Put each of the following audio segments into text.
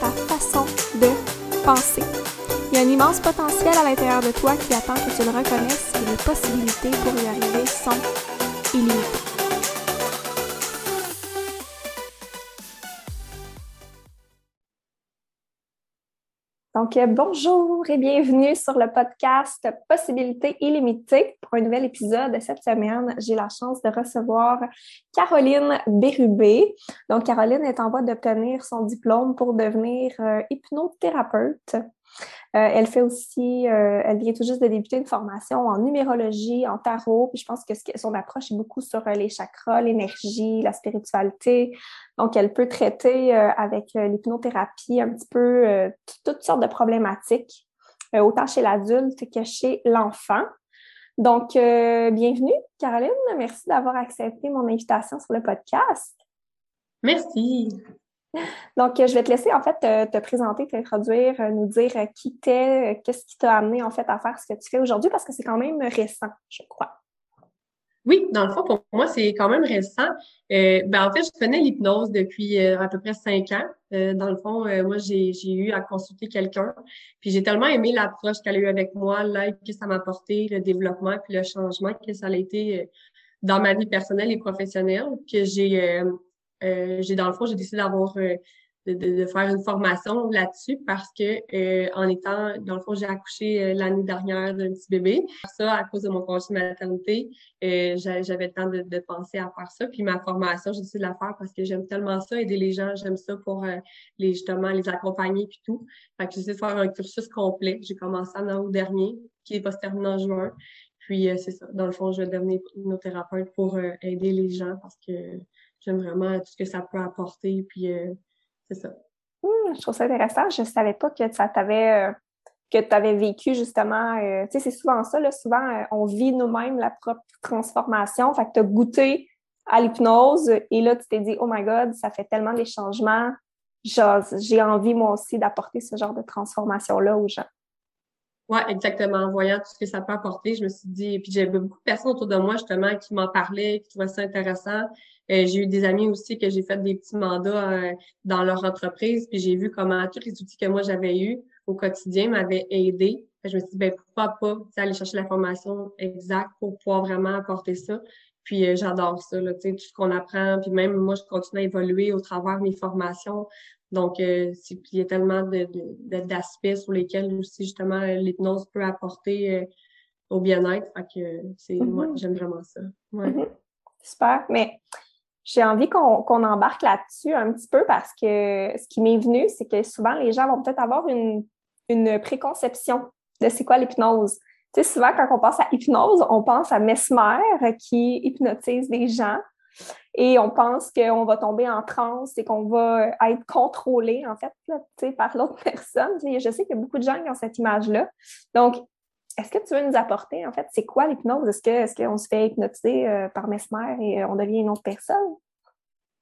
ta façon de penser. Il y a un immense potentiel à l'intérieur de toi qui attend que tu le reconnaisses et les possibilités pour y arriver sont illimitées. Donc, euh, bonjour et bienvenue sur le podcast Possibilités illimitées. Pour un nouvel épisode cette semaine, j'ai la chance de recevoir Caroline Bérubé. Donc, Caroline est en voie d'obtenir son diplôme pour devenir euh, hypnothérapeute. Euh, elle fait aussi, euh, elle vient tout juste de débuter une formation en numérologie, en tarot, puis je pense que son approche est beaucoup sur euh, les chakras, l'énergie, la spiritualité. Donc, elle peut traiter avec l'hypnothérapie un petit peu toutes sortes de problématiques, autant chez l'adulte que chez l'enfant. Donc, bienvenue, Caroline. Merci d'avoir accepté mon invitation sur le podcast. Merci. Donc, je vais te laisser en fait te, présenter, t'introduire, euh, nous dire euh, qui t'es, euh, qu'est-ce qui t'a amené en fait à faire ce que tu fais aujourd'hui parce que c'est quand même récent, je crois. Oui, dans le fond, pour moi, c'est quand même récent. ben, en fait, je connais l'hypnose depuis à peu près cinq ans. dans le fond, moi, j'ai, eu à consulter quelqu'un. Puis j'ai tellement aimé l'approche qu'elle a eue avec moi, l'aide que ça m'a apporté, le développement, puis le changement que ça a été dans ma vie personnelle et professionnelle, que j'ai euh, j'ai dans le fond, j'ai décidé d'avoir euh, de, de, faire une formation là-dessus parce que euh, en étant, dans le fond, j'ai accouché l'année dernière d'un petit bébé. Ça, à cause de mon congé de maternité, j'avais le temps de, de, penser à faire ça. Puis ma formation, j'ai décidé de la faire parce que j'aime tellement ça, aider les gens, j'aime ça pour les justement les accompagner puis tout. Fait que j'ai décidé de faire un cursus complet. J'ai commencé en août dernier, qui est pas terminé en juin. Puis c'est ça. Dans le fond, je vais devenir hypnothérapeute pour aider les gens parce que j'aime vraiment tout ce que ça peut apporter. Puis euh, c'est ça. Hum, je trouve ça intéressant. Je ne savais pas que ça t'avait euh, que tu avais vécu justement. Euh, tu sais, c'est souvent ça, là, souvent on vit nous-mêmes la propre transformation. Fait que tu as goûté à l'hypnose et là, tu t'es dit, oh my God, ça fait tellement des changements. J'ai envie moi aussi d'apporter ce genre de transformation-là aux gens. Oui, exactement. En voyant tout ce que ça peut apporter, je me suis dit, puis j'avais beaucoup de personnes autour de moi justement qui m'en parlaient, qui trouvaient ça intéressant. Euh, j'ai eu des amis aussi que j'ai fait des petits mandats euh, dans leur entreprise, puis j'ai vu comment tous les outils que moi j'avais eus au quotidien m'avaient aidé. Je me suis dit, ben pourquoi pas aller chercher l'information exacte pour pouvoir vraiment apporter ça. Puis euh, j'adore ça, là, tout ce qu'on apprend. Puis même moi, je continue à évoluer au travers de mes formations. Donc, il y a tellement d'aspects de, sur lesquels aussi, justement, l'hypnose peut apporter au bien-être. Fait que c'est, moi, mm-hmm. j'aime vraiment ça. Ouais. Mm-hmm. Super. Mais j'ai envie qu'on embarque là-dessus un petit peu parce que ce qui m'est venu, c'est que souvent les gens vont peut-être avoir une, une préconception de c'est quoi l'hypnose. Tu sais, souvent quand on pense à hypnose, on pense à Mesmer qui hypnotise des gens et on pense qu'on va tomber en transe et qu'on va être contrôlé en fait là, par l'autre personne. je sais qu'il y a beaucoup de gens qui ont cette image-là. Donc, est-ce que tu veux nous apporter, en fait, c'est quoi l'hypnose? Est-ce est qu'on se fait hypnotiser euh, par Mesmer et euh, on devient une autre personne?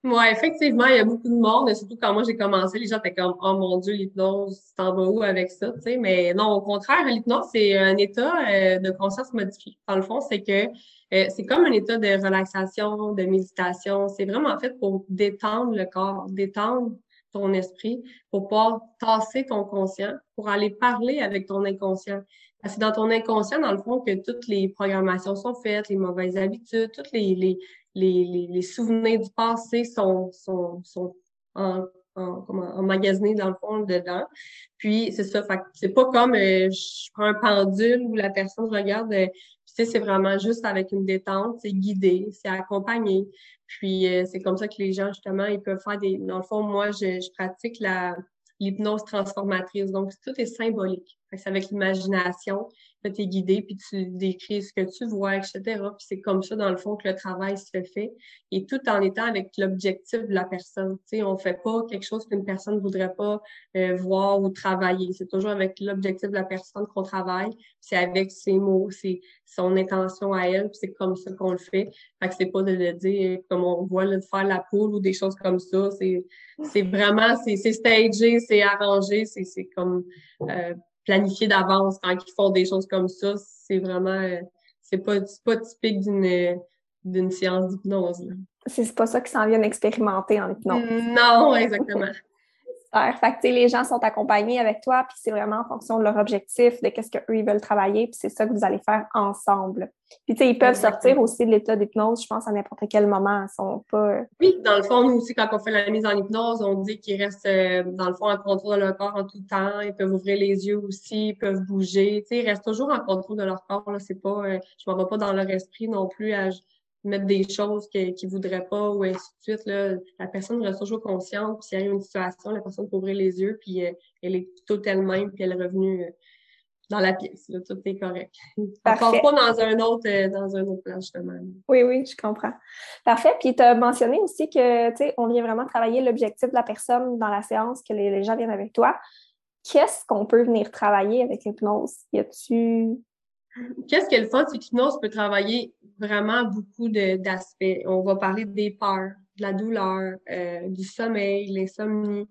Oui, effectivement, il y a beaucoup de monde, surtout quand moi j'ai commencé, les gens étaient comme Oh mon Dieu, l'hypnose, t'en vas où avec ça? Tu sais, mais non, au contraire, l'hypnose, c'est un état euh, de conscience modifié. Dans le fond, c'est que c'est comme un état de relaxation, de méditation. C'est vraiment fait pour détendre le corps, détendre ton esprit, pour pouvoir tasser ton conscient, pour aller parler avec ton inconscient. C'est dans ton inconscient, dans le fond, que toutes les programmations sont faites, les mauvaises habitudes, tous les, les, les, les, souvenirs du passé sont, sont, sont en, en, emmagasinés, dans le fond, dedans. Puis, c'est ça. Fait c'est pas comme euh, je prends un pendule où la personne regarde. Euh, tu sais, c'est vraiment juste avec une détente, c'est guidé, c'est accompagné. Puis, euh, c'est comme ça que les gens, justement, ils peuvent faire des... Dans le fond, moi, je, je pratique la l'hypnose transformatrice. Donc, tout est symbolique. C'est avec l'imagination tu es guidé, puis tu décris ce que tu vois, etc. Puis c'est comme ça, dans le fond, que le travail se fait. Et tout en étant avec l'objectif de la personne. Sais, on fait pas quelque chose qu'une personne voudrait pas euh, voir ou travailler. C'est toujours avec l'objectif de la personne qu'on travaille. C'est avec ses mots, c'est son intention à elle, puis c'est comme ça qu'on le fait. Fait que c'est pas de le dire comme on voit le faire la poule ou des choses comme ça. C'est c'est vraiment, c'est stagé, c'est arrangé, c'est comme euh, planifié d'avance quand ils font des choses comme ça. C'est vraiment, euh, c'est pas, pas typique d'une, d'une séance d'hypnose. C'est pas ça qu'ils s'en viennent expérimenter en hypnose. Non, exactement. Fait que, les gens sont accompagnés avec toi, puis c'est vraiment en fonction de leur objectif, de qu'est-ce qu'eux, ils veulent travailler, puis c'est ça que vous allez faire ensemble. Puis, tu sais, ils peuvent sortir aussi de l'état d'hypnose, je pense, à n'importe quel moment. Ils sont pas... Euh, oui, dans le fond, nous aussi, quand on fait la mise en hypnose, on dit qu'ils restent, euh, dans le fond, en contrôle de leur corps en tout temps. Ils peuvent ouvrir les yeux aussi, ils peuvent bouger. Tu sais, ils restent toujours en contrôle de leur corps. Là, c'est pas... Euh, je m'en vais pas dans leur esprit non plus à mettre des choses qu'ils ne voudraient pas ou ainsi de suite. Là. La personne reste toujours consciente, puis s'il y a une situation, la personne peut ouvrir les yeux, puis euh, elle est tout elle-même, puis elle est revenue euh, dans la pièce. Là, tout est correct. Encore pas dans un autre euh, dans un autre plan, justement. Oui, oui, je comprends. Parfait. Puis tu as mentionné aussi que tu sais, on vient vraiment travailler l'objectif de la personne dans la séance, que les, les gens viennent avec toi. Qu'est-ce qu'on peut venir travailler avec l'hypnose? Y a-tu Qu'est-ce qu'elle fait? C'est qu'hypnose peut travailler vraiment beaucoup d'aspects. On va parler des peurs, de la douleur, euh, du sommeil, l'insomnie.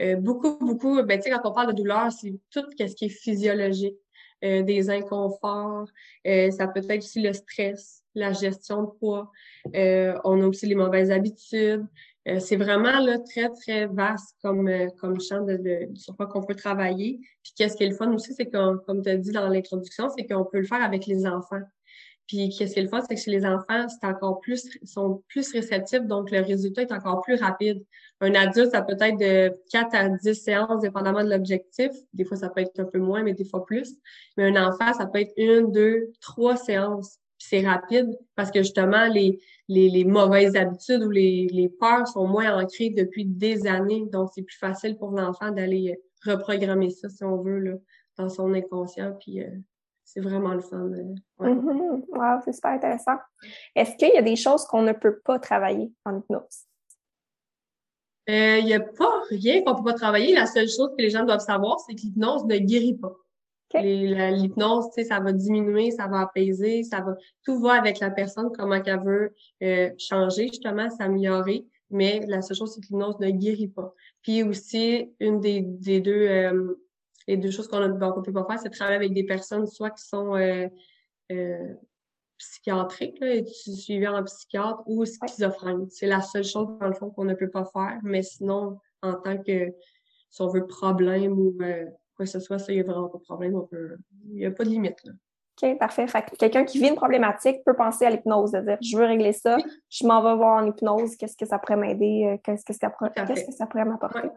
Euh, beaucoup, beaucoup, ben, tu sais, quand on parle de douleur, c'est tout ce qui est physiologique, euh, des inconforts. ça peut être aussi le stress, la gestion de poids. on a aussi les mauvaises habitudes. Euh, c'est vraiment là, très, très vaste comme, euh, comme champ de, de, sur quoi qu'on peut travailler. Puis qu'est-ce qui est le fun aussi, c'est que, comme tu as dit dans l'introduction, c'est qu'on peut le faire avec les enfants. Puis qu'est-ce qui est le fun, c'est que chez les enfants, c'est encore plus, sont plus réceptifs, donc le résultat est encore plus rapide. Un adulte, ça peut être de 4 à 10 séances, dépendamment de l'objectif. Des fois, ça peut être un peu moins, mais des fois plus. Mais un enfant, ça peut être une, deux, trois séances c'est rapide parce que justement, les, les, les mauvaises habitudes ou les, les, peurs sont moins ancrées depuis des années. Donc, c'est plus facile pour l'enfant d'aller euh, reprogrammer ça, si on veut, là, dans son inconscient. Puis, euh, c'est vraiment le fun. Ouais. Mm-hmm. Wow, c'est super intéressant. Est-ce qu'il y a des choses qu'on ne peut pas travailler en hypnose? Euh, il n'y a pas rien qu'on ne peut pas travailler. La seule chose que les gens doivent savoir, c'est que l'hypnose ne guérit pas. L'hypnose, tu sais, ça va diminuer, ça va apaiser, ça va tout va avec la personne, comment qu'elle veut euh, changer, justement, s'améliorer. Mais la seule chose, c'est que l'hypnose ne guérit pas. Puis aussi, une des, des deux euh, les deux choses qu'on ne peut pas faire, c'est travailler avec des personnes soit qui sont euh, euh psychiatriques, là, suivies en psychiatre ou schizophrènes. C'est la seule chose, dans le fond, qu'on ne peut pas faire. Mais sinon, en tant que, si on veut, problème ou quoi que ce soit, ça, il n'y a vraiment pas de problème. On peut... Il n'y a pas de limite. Là. OK, parfait. Fait que quelqu'un qui vit une problématique peut penser à l'hypnose, de dire je veux régler ça, je m'en vais voir en hypnose, qu'est-ce que ça pourrait m'aider, euh, qu'est-ce que ça, qu'est-ce que ça pourrait m'apporter?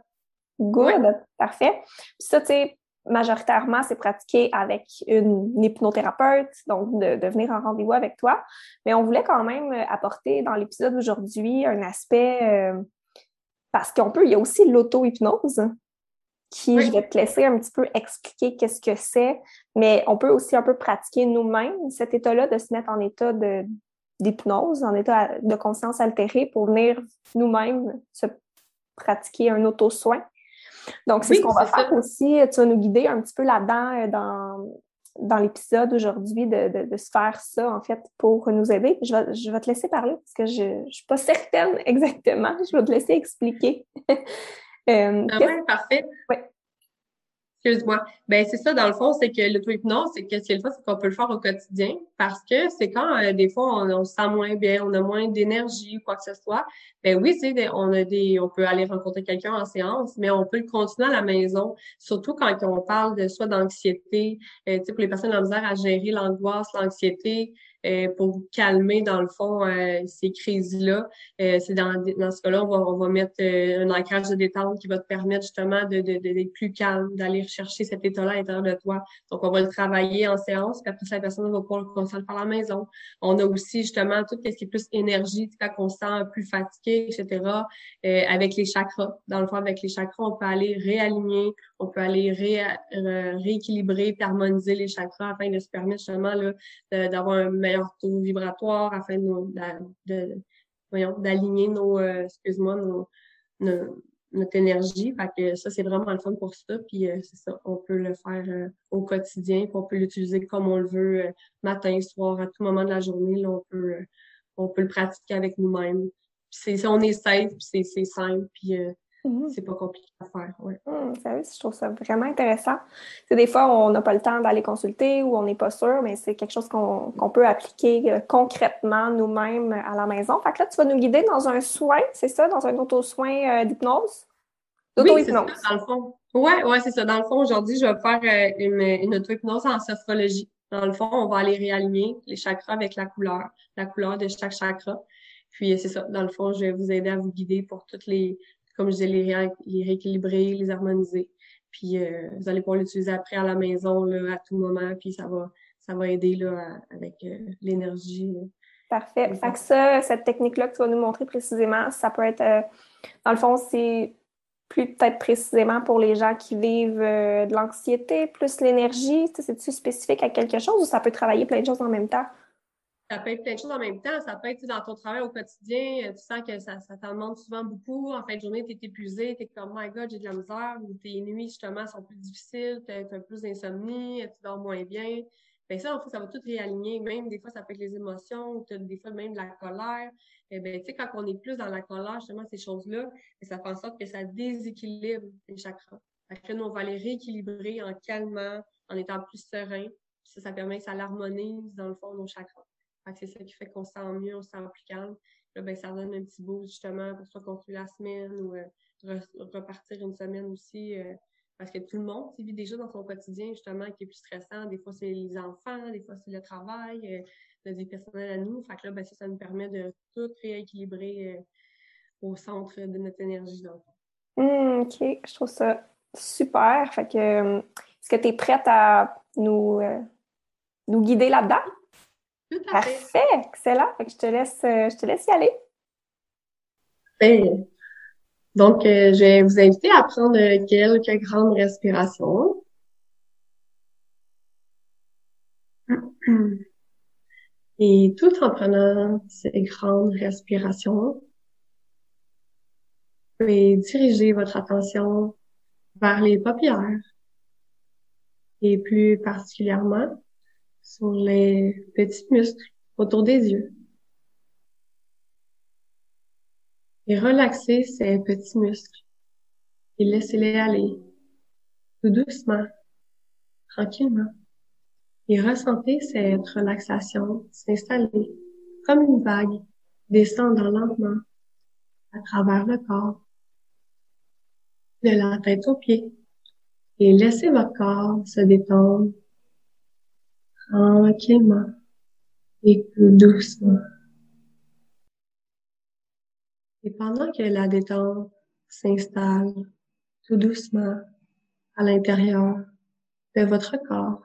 Good, parfait. Puis ça, tu sais, majoritairement, c'est pratiqué avec une, hypnothérapeute, donc de, de venir en rendez-vous avec toi. Mais on voulait quand même apporter dans l'épisode d'aujourd'hui un aspect, euh, parce qu'on peut, il y a aussi l'auto-hypnose qui je vais te laisser un petit peu expliquer qu'est-ce que c'est, mais on peut aussi un peu pratiquer nous-mêmes cet état-là, de se mettre en état de d'hypnose, en état de conscience altérée pour venir nous-mêmes se pratiquer un auto-soin. Donc, c'est ce qu'on va faire aussi. Tu vas nous guider un petit peu là-dedans euh, dans, dans l'épisode aujourd'hui de, de, de, se faire ça, en fait, pour nous aider. Je vais, je vais te laisser parler parce que je ne suis pas certaine exactement. Je vais te laisser expliquer. Euh, ah ouais, parfait. Ouais. Excuse-moi. Ben, c'est ça, dans le fond, c'est que l'auto-hypnose, c'est que ce qui est le c'est qu'on peut le faire au quotidien parce que c'est quand, euh, des fois, on, se sent moins bien, on a moins d'énergie ou quoi que ce soit. Ben oui, c'est on a des, on peut aller rencontrer quelqu'un en séance, mais on peut le continuer à la maison, surtout quand on parle de soit d'anxiété, euh, tu sais, pour les personnes ont misère à gérer l'angoisse, l'anxiété, pour calmer, dans le fond, euh, ces crises-là. Euh, c'est dans, dans ce cas-là, on va, on va mettre un ancrage de détente qui va te permettre justement de, de, d'être plus calme, d'aller rechercher cet état-là à l'intérieur de toi. Donc, on va le travailler en séance, puis après la personne va pouvoir le consulter par la maison. On a aussi justement tout ce qui est plus énergie, quand on se sent plus fatigué, etc. avec les chakras. Dans le fond, avec les chakras, on peut aller réaligner, on peut aller ré, rééquilibrer, harmoniser les chakras afin de se permettre justement là, d'avoir un meilleur vibratoire, afin d'aligner nos, euh, excuse-moi, notre énergie. Que ça, c'est vraiment le fun pour ça. Puis euh, c'est ça, on peut le faire euh, au quotidien, puis on peut l'utiliser comme on le veut, matin, soir, à tout moment de la journée. Là, on peut, on peut le pratiquer avec nous-mêmes. Puis c'est, on est safe, puis c'est, simple, puis Mhm. C'est pas compliqué à faire. Ouais. Hum, je trouve ça vraiment intéressant. C'est des fois, on n'a pas le temps d'aller consulter ou on n'est pas sûr, mais c'est quelque chose qu'on peut appliquer euh, concrètement nous-mêmes à la maison. Fait que là, tu vas nous guider dans un soin, c'est ça, dans un auto-soin euh, d'hypnose? Oui, c'est ça, dans le fond. Oui, ouais, c'est ça. Dans le fond, aujourd'hui, je vais faire euh, une, une auto-hypnose en sophrologie. Dans le fond, on va aller réaligner les chakras avec la couleur, la couleur de chaque chakra. Puis c'est ça, dans le fond, je vais vous aider à vous guider pour toutes les, comme je disais, les, les rééquilibrer, les harmoniser. Puis euh, vous allez pouvoir l'utiliser après à la maison là, à tout moment, puis ça va, ça va aider là, avec euh, l'énergie. Parfait. Fait que ça, cette technique-là que tu vas nous montrer précisément, ça peut être, euh, dans le fond, c'est plus peut-être précisément pour les gens qui vivent de l'anxiété, plus l'énergie. C'est-tu spécifique à quelque chose ou ça peut travailler plein de choses en même temps? Ça peut être plein de choses en même temps. Ça peut être dans ton travail au quotidien, euh, tu sens que ça, ça t'en demande souvent beaucoup. En fin de journée, tu es épuisé, tu es comme My God, j'ai de la misère, ou tes nuits justement sont plus difficiles, tu as, plus d'insomnie, tu dors moins bien. Ben ça, en fait, ça va tout réaligner. Même des fois, ça peut être les émotions, ou des fois même de la colère. Et eh ben, tu sais, quand on est plus dans la colère, justement, ces choses-là, ben, ça fait en sorte que ça déséquilibre les chakras. Là, nous, on va les rééquilibrer en calmant, en étant plus serein. ça, ça permet que ça l'harmonise, dans le fond, nos chakras c'est ça qui fait qu'on se sent mieux, on se sent plus calme. Là, ben, ça donne un petit boost justement pour soit continuer la semaine ou euh, repartir une semaine aussi. Euh, parce que tout le monde vit déjà dans son quotidien, justement, qui est plus stressant. Des fois, c'est les enfants, des fois, c'est le travail, euh, la vie personnelle à nous. Fait que là, ben, ça, ça nous permet de tout rééquilibrer au centre de notre énergie. Donc. Mmh, OK, je trouve ça super. Fait que, est-ce que tu es prête à nous, nous guider là-dedans? Parfait, excellent. je te laisse, euh, je te laisse y aller. Donc, euh, je vais vous inviter à prendre quelques grandes respirations. Et tout en prenant ces grandes respirations, vous pouvez diriger votre attention vers les paupières et plus particulièrement sur les petits muscles autour des yeux. Et relaxez ces petits muscles et laissez-les aller tout doucement, tranquillement. Et ressentez cette relaxation s'installer comme une vague descendant lentement à travers le corps, de la tête aux pieds. Et laissez votre corps se détendre tranquillement et plus doucement. Et pendant que la détente s'installe tout doucement à l'intérieur de votre corps,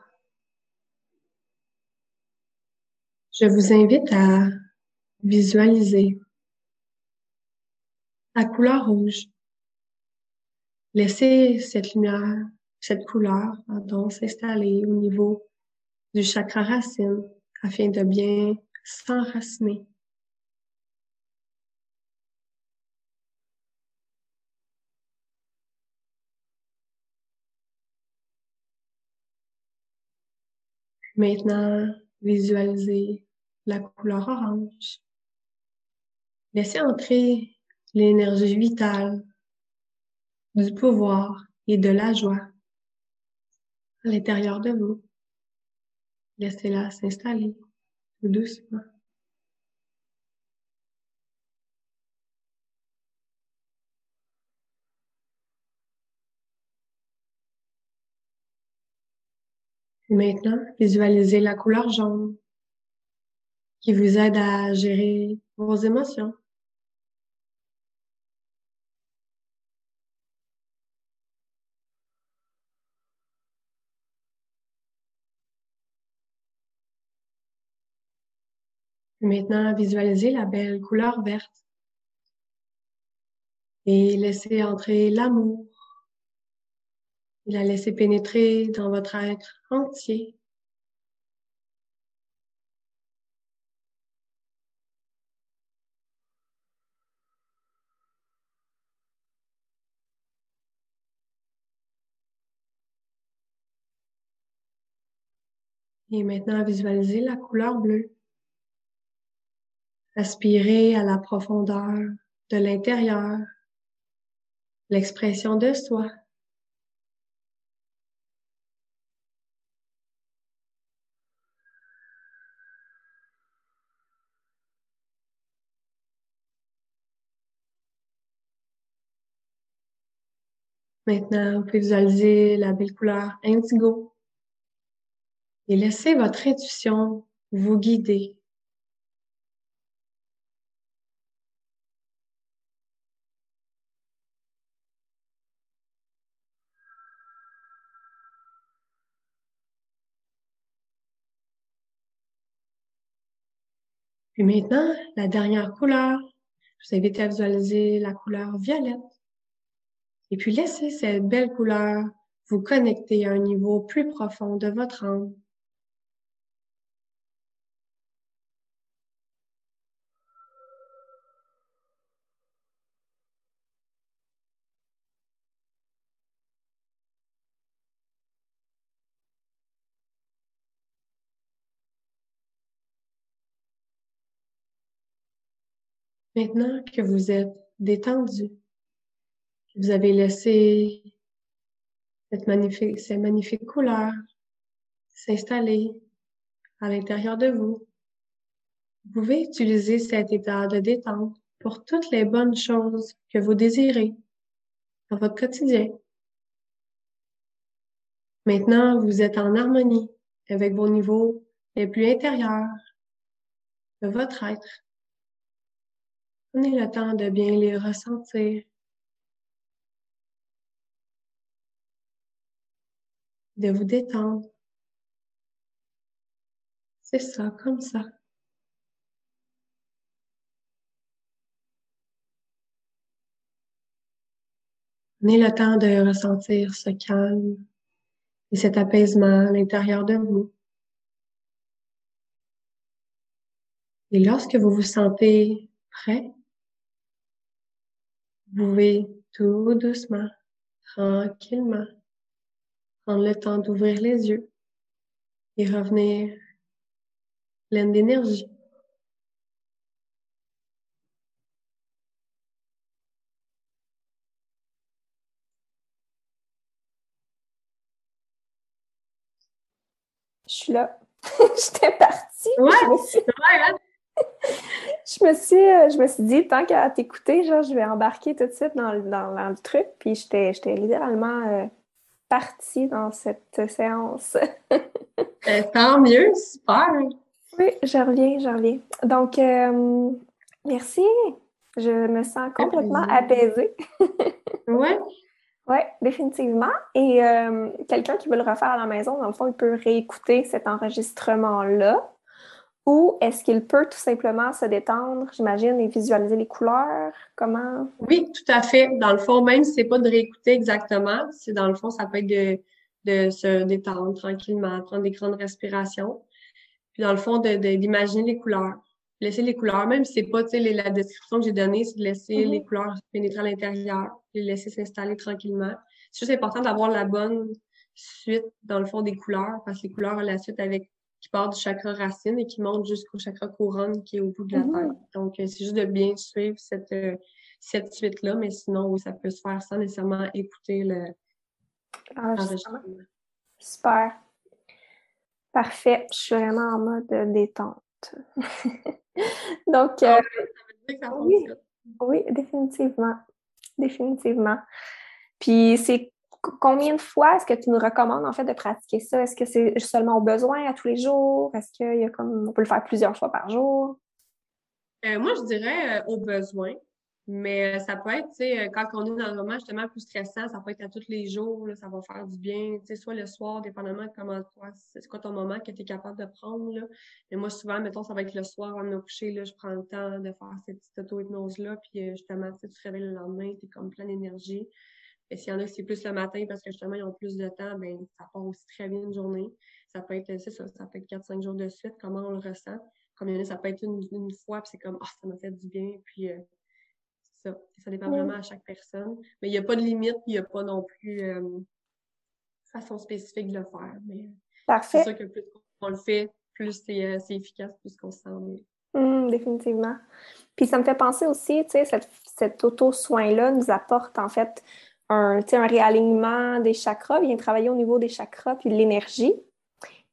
je vous invite à visualiser la couleur rouge. Laissez cette lumière, cette couleur, pardon, s'installer au niveau du chakra racine afin de bien s'enraciner. Maintenant, visualisez la couleur orange. Laissez entrer l'énergie vitale, du pouvoir et de la joie à l'intérieur de vous. Laissez-la s'installer tout doucement. maintenant, visualisez la couleur jaune. qui vous aide à gérer vos émotions. Maintenant, visualisez la belle couleur verte et laissez entrer l'amour. La laissez pénétrer dans votre être entier. Et maintenant, visualisez la couleur bleue. Aspirez à la profondeur de l'intérieur, l'expression de soi. Maintenant, vous pouvez visualiser la belle couleur indigo et laissez votre intuition vous guider Puis maintenant, la dernière couleur, je vous invite à visualiser la couleur violette. Et puis laissez cette belle couleur vous connecter à un niveau plus profond de votre âme. Maintenant que vous êtes détendu, que vous avez laissé cette magnifique, ces magnifiques couleurs s'installer à l'intérieur de vous, vous pouvez utiliser cet état de détente pour toutes les bonnes choses que vous désirez dans votre quotidien. Maintenant, vous êtes en harmonie avec vos niveaux les plus intérieurs de votre être. Prenez le temps de bien les ressentir. De vous détendre. C'est ça, comme ça. Prenez le temps de ressentir ce calme et cet apaisement à l'intérieur de vous. Et lorsque vous vous sentez prêt, pouvez tout doucement, tranquillement, prendre le temps d'ouvrir les yeux et revenir plein d'énergie. Je suis là. J'étais partie. Ouais? Je me suis, euh, je me suis dit, tant qu'à t'écouter, genre, je vais embarquer tout de suite dans, le truc. Puis j'étais, j'étais littéralement euh, partie dans cette séance. Euh, tant mieux, super. Oui, je reviens, je reviens. Donc, merci. Je me sens complètement apaisée. oui. Oui, définitivement. Et quelqu'un qui veut le refaire à la maison, dans le fond, il peut réécouter cet enregistrement-là ou est-ce qu'il peut tout simplement se détendre, j'imagine, et visualiser les couleurs? Comment? Oui, tout à fait. Dans le fond, même si c'est pas de réécouter exactement, c'est dans le fond, ça peut être de, de se détendre tranquillement, prendre des grandes respirations. Puis dans le fond, d'imaginer de, les couleurs. Laisser les couleurs, même si c'est pas, tu sais, la description que j'ai donnée, c'est de laisser mm-hmm. les couleurs pénétrer à l'intérieur, les laisser s'installer tranquillement. C'est juste important d'avoir la bonne suite, dans le fond, des couleurs, parce que les couleurs ont la suite avec qui part du chakra racine et qui monte jusqu'au chakra couronne qui est au bout de la mhm. tête. Donc, euh, c'est juste de bien suivre cette, euh, cette suite-là, mais sinon, oui, ça peut se faire sans nécessairement écouter le ah, Super. Parfait. Je suis vraiment en mode détente. Donc, euh, ah oui, oui, définitivement. Définitivement. Puis c'est combien de fois est-ce que tu nous recommandes en fait de pratiquer ça? Est-ce que c'est seulement au besoin à tous les jours? Est-ce qu'il y a comme on peut le faire plusieurs fois par jour? Euh, moi, je dirais euh, au besoin. Mais euh, ça peut être, tu sais, quand on est dans un moment justement plus stressant, ça peut être à tous les jours, ça va faire du bien, tu sais, soit le soir, dépendamment de comment toi, c'est quoi ton moment que tu es capable de prendre, là. Mais moi, souvent, mettons, ça va être le soir avant de me coucher, là, je prends le temps de faire cette petite auto-hypnose-là, puis justement, tu te réveilles le lendemain, tu es comme plein d'énergie. Et s'il y en a qui c'est plus le matin parce que justement, ils ont plus de temps, ben ça part aussi très bien une journée. Ça peut être, c'est ça, ça peut être 4-5 jours de suite, comment on le ressent. Comme il y en a, ça peut être une, une fois, puis c'est comme, ah, ça m'a fait du bien, puis ça. Ça dépend vraiment à chaque personne. Mais il n'y a pas de limite, il n'y a pas non plus euh, façon spécifique de le faire. Mais c'est sûr que plus on le fait, plus c'est euh, efficace, plus qu'on se sent mieux. Mmh, définitivement. Puis ça me fait penser aussi, tu sais, cette, cet auto-soin-là nous apporte en fait un, un réalignement des chakras, vient travailler au niveau des chakras puis de l'énergie.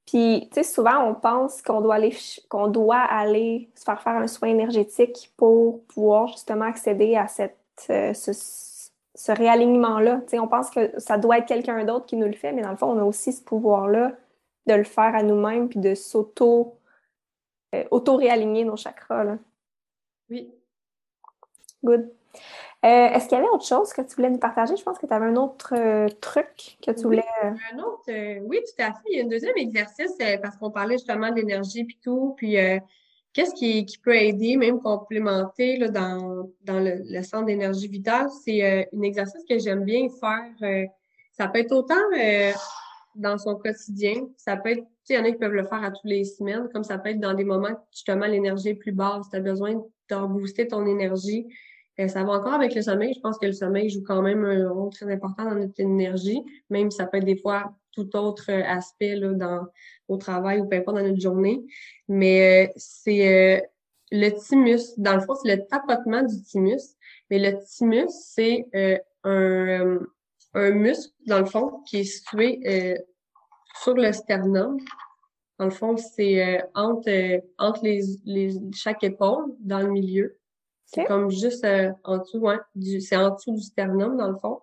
Puis, tu sais, souvent, on pense qu'on doit aller, qu'on doit aller se faire faire un soin énergétique pour pouvoir justement accéder à cette, euh, ce, réalignement-là. Tu sais, on pense que ça doit être quelqu'un d'autre qui nous le fait, mais dans le fond, on a aussi ce pouvoir-là de le faire à nous-mêmes puis de s'auto, euh, auto-réaligner nos chakras. Là. Oui. Good. Euh, est-ce qu'il y avait autre chose que tu voulais nous partager? Je pense que tu avais un autre euh, truc que tu voulais. Oui, euh, un autre, oui, tout à fait. Il y a un deuxième exercice parce qu'on parlait justement d'énergie puis tout. Puis qu'est-ce qui, peut aider, même complémenter là, dans, dans le, centre d'énergie vitale? C'est un exercice que j'aime bien faire. ça peut être autant dans son quotidien. Ça peut être, tu sais, il y en a qui peuvent le faire à tous les semaines, comme ça peut être dans des moments où justement l'énergie est plus basse. Tu as besoin de rebooster ton énergie ça va encore avec le sommeil. Je pense que le sommeil joue quand même un rôle très important dans notre énergie, même si ça peut être des fois tout autre euh, aspect là, dans, au travail ou peu importe dans notre journée. Mais euh, c'est le thymus. Dans le fond, c'est le tapotement du thymus. Mais le thymus, c'est un, un muscle, dans le fond, qui est situé sur le sternum. Dans le fond, c'est entre, entre les, les, chaque épaule, dans le milieu. C'est comme juste euh, en dessous, ouais, c'est en dessous du sternum, dans le fond.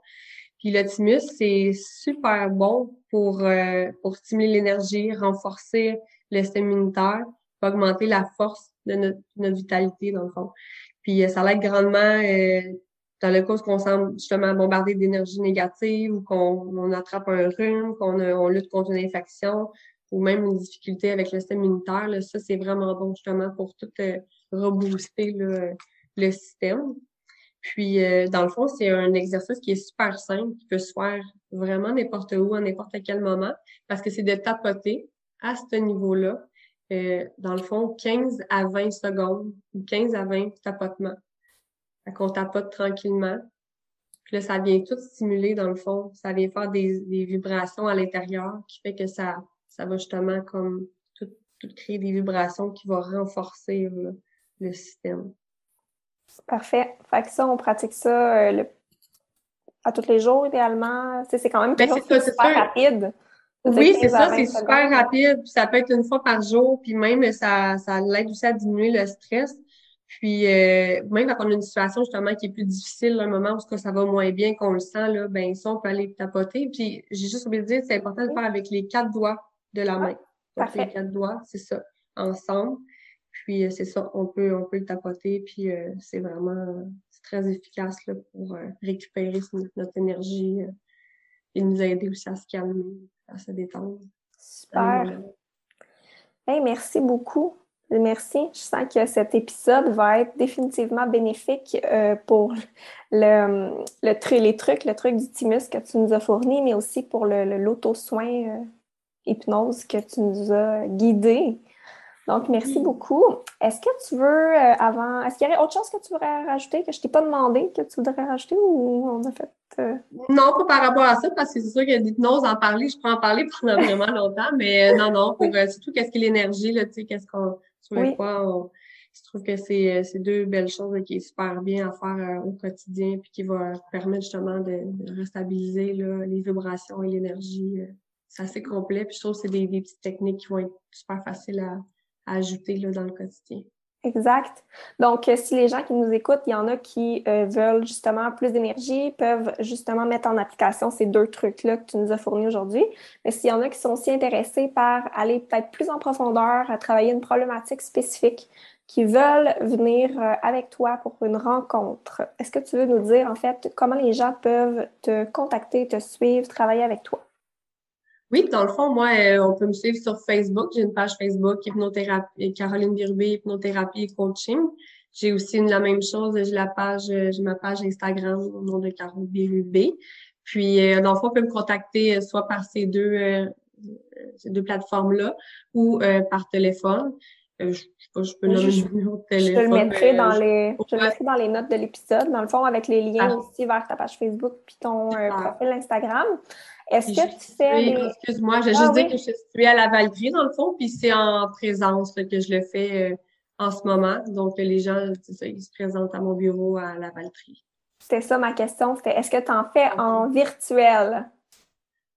Puis le thymus, c'est super bon pour, euh, pour stimuler l'énergie, renforcer le système immunitaire, augmenter la force de notre, notre vitalité, dans le fond. Puis euh, ça l'aide grandement dans le cas où on semble justement bombardé d'énergie négative ou qu'on on attrape un rhume, qu'on on lutte contre une infection ou même une difficulté avec le système immunitaire. Là, ça, c'est vraiment bon justement pour tout rebooster là, le système. Puis, euh, dans le fond, c'est un exercice qui est super simple, qui peut se faire vraiment n'importe où, à n'importe quel moment, parce que c'est de tapoter à ce niveau-là, euh, dans le fond, 15 à 20 secondes, ou 15 à 20 tapotements. Fait qu'on tapote tranquillement. Puis là, ça vient tout stimuler, dans le fond. Ça vient faire des, vibrations à l'intérieur, qui fait que ça, ça va justement comme tout, tout créer des vibrations qui vont renforcer le système. Parfait. Fait que ça, on pratique ça euh, à tous les jours, idéalement. C'est quand même ben, super rapide. Oui, c'est ça, c'est super rapide. ça peut être une fois par jour, puis même ça, ça l'aide aussi à diminuer le stress. Puis euh, même quand on a une situation justement qui est plus difficile, un moment où ça va moins bien, qu'on le sent, là, ben ça, on peut aller tapoter. Puis j'ai juste oublié de dire, c'est important de faire avec les quatre doigts de la main. Donc les quatre doigts, c'est ça, ensemble. Puis euh, c'est ça, on peut, on peut le tapoter, puis euh, c'est vraiment très efficace là, pour euh, récupérer notre, énergie et nous aider aussi à se calmer, à se détendre. Super. Hey, merci beaucoup. Merci. Je sens que cet épisode va être définitivement bénéfique pour le, le les trucs, le truc du thymus que tu nous as fourni, mais aussi pour l'auto-soin hypnose que tu nous as guidé. Donc, merci beaucoup. Est-ce que tu veux, euh, avant, est-ce qu'il y aurait autre chose que tu voudrais rajouter, que je t'ai pas demandé, que tu voudrais rajouter ou on a fait. Euh? Non, pas par rapport à ça, parce que c'est sûr que d'hypnose, en parler, je peux en parler pendant vraiment longtemps, mais euh, non, non, pour surtout qu'est-ce qu'est l'énergie, là, tu sais, qu'est-ce qu'on, sur le quoi je trouve que c'est, deux belles choses qui est super bien à faire au quotidien, puis qui va permettre justement de, de restabiliser là, les vibrations et l'énergie. c'est assez complet, puis je trouve que c'est des, des petites techniques qui vont être super faciles à, ajouter dans le quotidien. Exact. Donc, euh, si les gens qui nous écoutent, il y en a qui euh, veulent justement plus d'énergie, peuvent justement mettre en application ces deux trucs-là que tu nous as fournis aujourd'hui. Mais s'il y en a qui sont aussi intéressés par aller peut-être plus en profondeur, à travailler une problématique spécifique, qui veulent venir euh, avec toi pour une rencontre, est-ce que tu veux nous dire en fait comment les gens peuvent te contacter, te suivre, travailler avec toi? Oui, dans le fond, moi, euh, on peut me suivre sur Facebook. J'ai une page Facebook, hypnothérapie, Caroline Birubé, hypnothérapie et coaching. J'ai aussi une, la même chose, j'ai la page, euh, j'ai ma page Instagram au nom de Caroline Birubé. Puis, euh, dans le fond, on peut me contacter soit par ces deux, ces deux plateformes-là ou par téléphone. je, je, peux nommer je, téléphone. Je te le mettrai dans les, je le mettrai dans les notes de l'épisode. Dans le fond, avec les liens ah. aussi vers ta page Facebook puis ton profil Instagram. Est-ce que tu fais. Excuse-moi, j'ai ah juste dit que je suis à la Valtrie, dans le fond, puis c'est en présence que je le fais euh, en ce moment. Donc, les gens, c'est ça, ils se présentent à mon bureau à la Valtrie. C'était ça ma question, c'était est-ce que tu en fais en virtuel?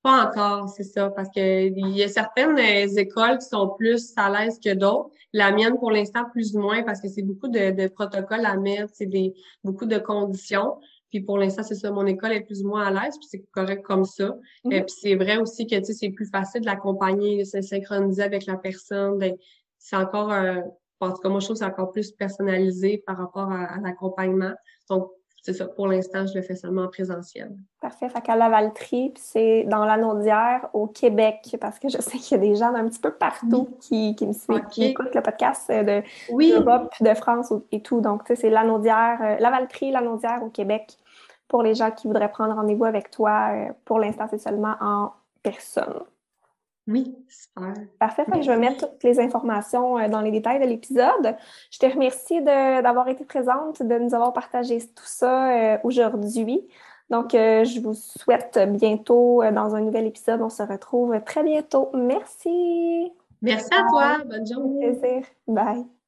Pas encore, c'est ça, parce qu'il y a certaines euh, écoles qui sont plus à l'aise que d'autres. La mienne, pour l'instant, plus ou moins, parce que c'est beaucoup de, de protocoles à mettre, c'est des beaucoup de conditions. Puis pour l'instant, c'est ça, mon école est plus ou moins à l'aise, puis c'est correct comme ça. Et mhm. puis c'est vrai aussi que tu sais, c'est plus facile de l'accompagner, de se synchroniser avec la personne. C'est encore un, en tout cas, moi, je trouve que c'est encore plus personnalisé par rapport à, l'accompagnement. Donc, c'est ça, pour l'instant, je le fais seulement en présentiel. Parfait. Fait qu'à Lavaltrie, puis c'est dans l'Anaudière, au Québec, parce que je sais qu'il y a des gens d'un petit peu partout qui, qui me suivent, qui écoutent le podcast euh, de oui. de France et tout. Donc, tu sais, c'est l'Anaudière, euh, Lavaltrie, l'Anaudière au Québec pour les gens qui voudraient prendre rendez-vous avec toi. Euh, pour l'instant, c'est seulement en personne. Oui, super. Parfait. je vais mettre toutes les informations euh, dans les détails de l'épisode. Je te remercie d'avoir été présente, de nous avoir partagé tout ça euh, aujourd'hui. Donc, je vous souhaite bientôt dans un nouvel épisode. On se retrouve très bientôt. Merci. Merci à toi. Bonne journée. Plaisir. Bye.